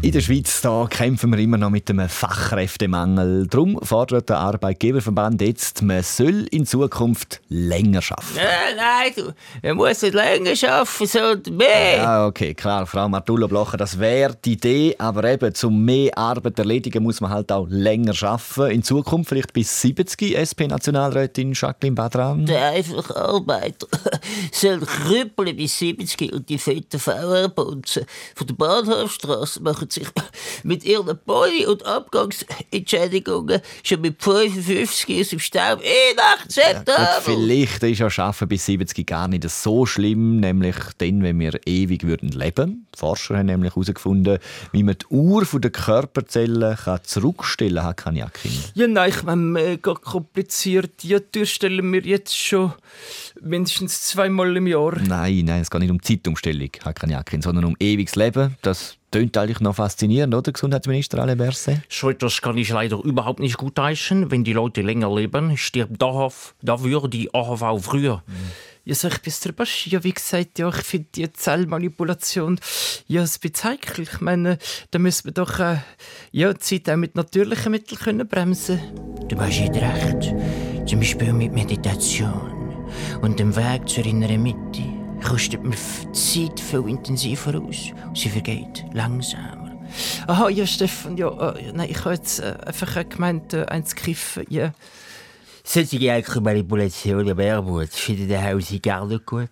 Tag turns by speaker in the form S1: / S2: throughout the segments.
S1: In der Schweiz da kämpfen wir immer noch mit einem Fachkräftemangel. Darum fordert der Arbeitgeberverband jetzt, man soll in Zukunft länger arbeiten.
S2: Ja, nein, du, er muss nicht länger arbeiten, sondern mehr.
S1: Ja, okay, klar, Frau Martullo Blocher, das wäre die Idee. Aber eben, zum mehr Arbeit erledigen, muss man halt auch länger arbeiten. In Zukunft vielleicht bis 70 SP-Nationalrätin Jacqueline Badran.
S2: Der einfache Arbeiter soll krüppeln bis 70 und die fetten VR-Bonzen von der Bahnhofstrasse machen sich mit ihren Pony- und Abgangsentschädigungen schon mit 55 aus dem Staub inakzeptabel.
S1: Gut, vielleicht ist ja Arbeiten bis 70 gar nicht so schlimm, nämlich dann, wenn wir ewig würden leben. Die Forscher haben nämlich herausgefunden, wie man die Uhr der Körperzellen kann zurückstellen kann, kann Jakin.
S3: Ja, nein, ich meine, mega kompliziert. Die Tür stellen wir jetzt schon mindestens zweimal im Jahr.
S1: Nein, nein, es geht nicht um Zeitumstellung, Hakan Jakin, sondern um ewiges Leben. Das Tönt eigentlich noch faszinierend, oder, Gesundheitsminister Ale Berse?
S4: So etwas kann ich leider überhaupt nicht gutheißen. Wenn die Leute länger leben, stirbt dafür die AHV früher.
S3: Ja, so ich bin der Ja, wie gesagt, ja, ich finde die Zellmanipulation ja ein bisschen heikel. Ich meine, da müssen wir doch äh, ja, die Zeit auch mit natürlichen Mitteln können bremsen
S2: Du hast nicht recht. Zum Beispiel mit Meditation und dem Weg zur inneren Mitte kostet mir die Zeit viel intensiver aus und sie vergeht langsamer.
S3: Aha, ja, Stefan, ja, äh, nein, ich habe jetzt äh, einfach gemeint, äh, eins kiffen, ja.
S2: Solche Alkoholmanipulationen am Armut finden der Hausi gar nicht gut.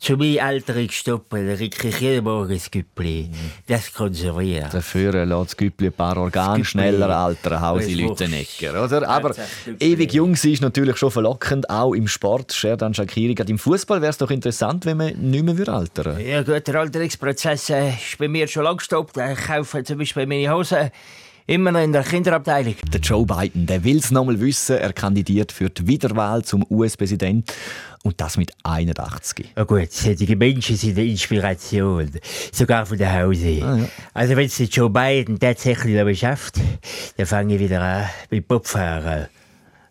S2: Zu meinen Eltern dann kriege ich jeden Morgen ein Güppli. Das konserviert.
S1: Dafür lässt das Güppli ein paar Organe schneller altern, Hausi Lüttenegger, oder? Aber ewig jung sein ist natürlich schon verlockend, auch im Sport. Sherdan Shakiri, gerade im Fußball wäre es doch interessant, wenn man nicht mehr altern würde.
S2: Ja gut, der Alterungsprozess äh, ist bei mir schon lang gestoppt. Ich kaufe zum Beispiel meine Hosen Immer noch in der Kinderabteilung.
S1: Der Joe Biden, der will es nochmal wissen. Er kandidiert für die Wiederwahl zum US-Präsident. Und das mit 81.
S2: Ja gut, solche Menschen sind eine Inspiration. Sogar von der Hause. Ah, ja. Also wenn es Joe Biden tatsächlich noch schafft, dann fange ich wieder an mit Bobfahren.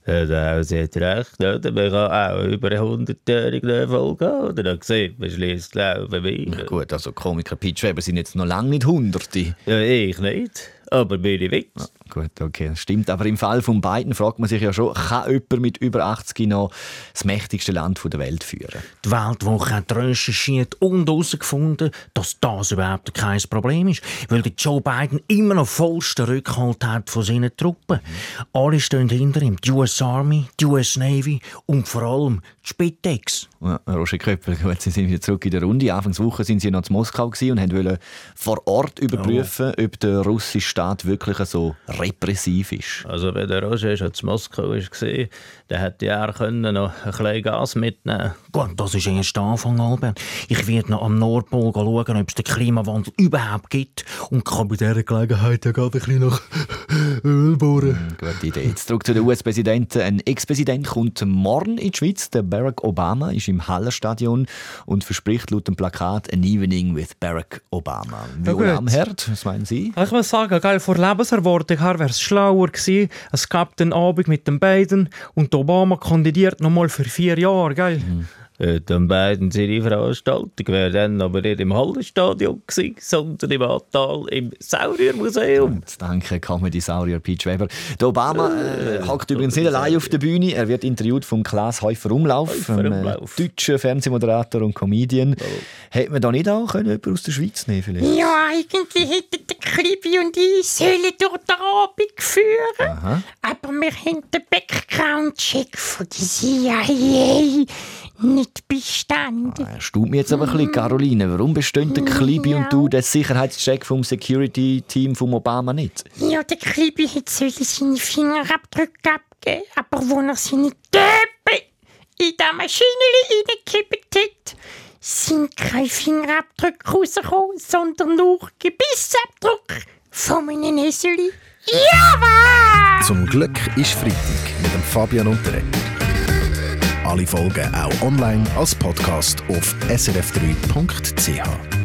S2: Ja, der Hause hat recht, oder? Man kann auch über eine hundertjährige Erfolg gehen. Oder dann sieht man schließlich Glauben wie.
S1: Ja, gut, also Komiker Pete Weber sind jetzt noch lange nicht Hunderte.
S2: Ja, ich nicht aber Ja,
S1: gut, okay, stimmt. Aber im Fall von beiden fragt man sich ja schon, kann jemand mit über 80 noch das mächtigste Land der Welt führen?
S4: Die Weltwoche hat recherchiert und herausgefunden, dass das überhaupt kein Problem ist, weil Joe Biden immer noch vollsten Rückhalt hat von seinen Truppen. Alle stehen hinter ihm, die US Army, die US Navy und vor allem die Spitex.
S1: Ja, Roger Köppel, gut, Sie sind wieder zurück in der Runde. Anfangswoche sind Sie noch in Moskau und wollten vor Ort überprüfen, oh. ob der russische Staat wirklich so repressiv ist.
S5: Also wenn der Roger schon in Moskau war, dann hätte er können noch ein bisschen Gas mitnehmen
S4: Gut, das ist erst der Anfang, Albert. Ich werde noch am Nordpol schauen, ob es den Klimawandel überhaupt gibt und kann bei dieser Gelegenheit ja gerade ein bisschen nach Öl bohren.
S1: Hm, gute Idee. Jetzt zurück zu den US-Präsidenten. Ein Ex-Präsident kommt morgen in die Schweiz. Der Barack Obama ist im Hallenstadion und verspricht laut dem Plakat «An Evening with Barack Obama». Viola ja, Amherd, was meinen Sie?
S3: Ich muss sagen, geil, vor Lebenserwartung her wäre es schlauer gewesen. Es gab den Abend mit den beiden und Obama kandidiert nochmal für vier Jahre, gell? Mhm.
S5: Dann beiden seine Veranstaltung wäre dann aber nicht im Hallenstadion gewesen, sondern im Attal im Sauriermuseum.
S1: Jetzt danke Comedy-Saurier Peach Weber. Der Obama äh, hockt übrigens nicht allein auf der Bühne. Er wird interviewt vom Klaas Häufer Umlauf, einem äh, deutschen Fernsehmoderator und Comedian. Oh. Hätte man da nicht auch können, jemanden aus der Schweiz nehmen
S6: vielleicht? Ja, eigentlich hätten der Klibi und ich sollen durch den Abend führen. Aha. Aber wir haben den Background-Check von der CIA nicht bestanden.
S1: Ah, staubt mich jetzt aber ein bisschen, Caroline. Warum bestehen der Klibi ja. und du den Sicherheitscheck vom Security-Team von Obama nicht?
S6: Ja, der Klibi hat seine Fingerabdrücke abgegeben, aber wo er seine Töpfe in der Maschine reingekippt hat, sind keine Fingerabdrücke rausgekommen, sondern nur Gebissabdrücke von meinen Eseli. Jawohl!
S7: Zum Glück ist Freitag mit dem Fabian Unterreger. Alle Folgen auch online als Podcast auf srf3.ch.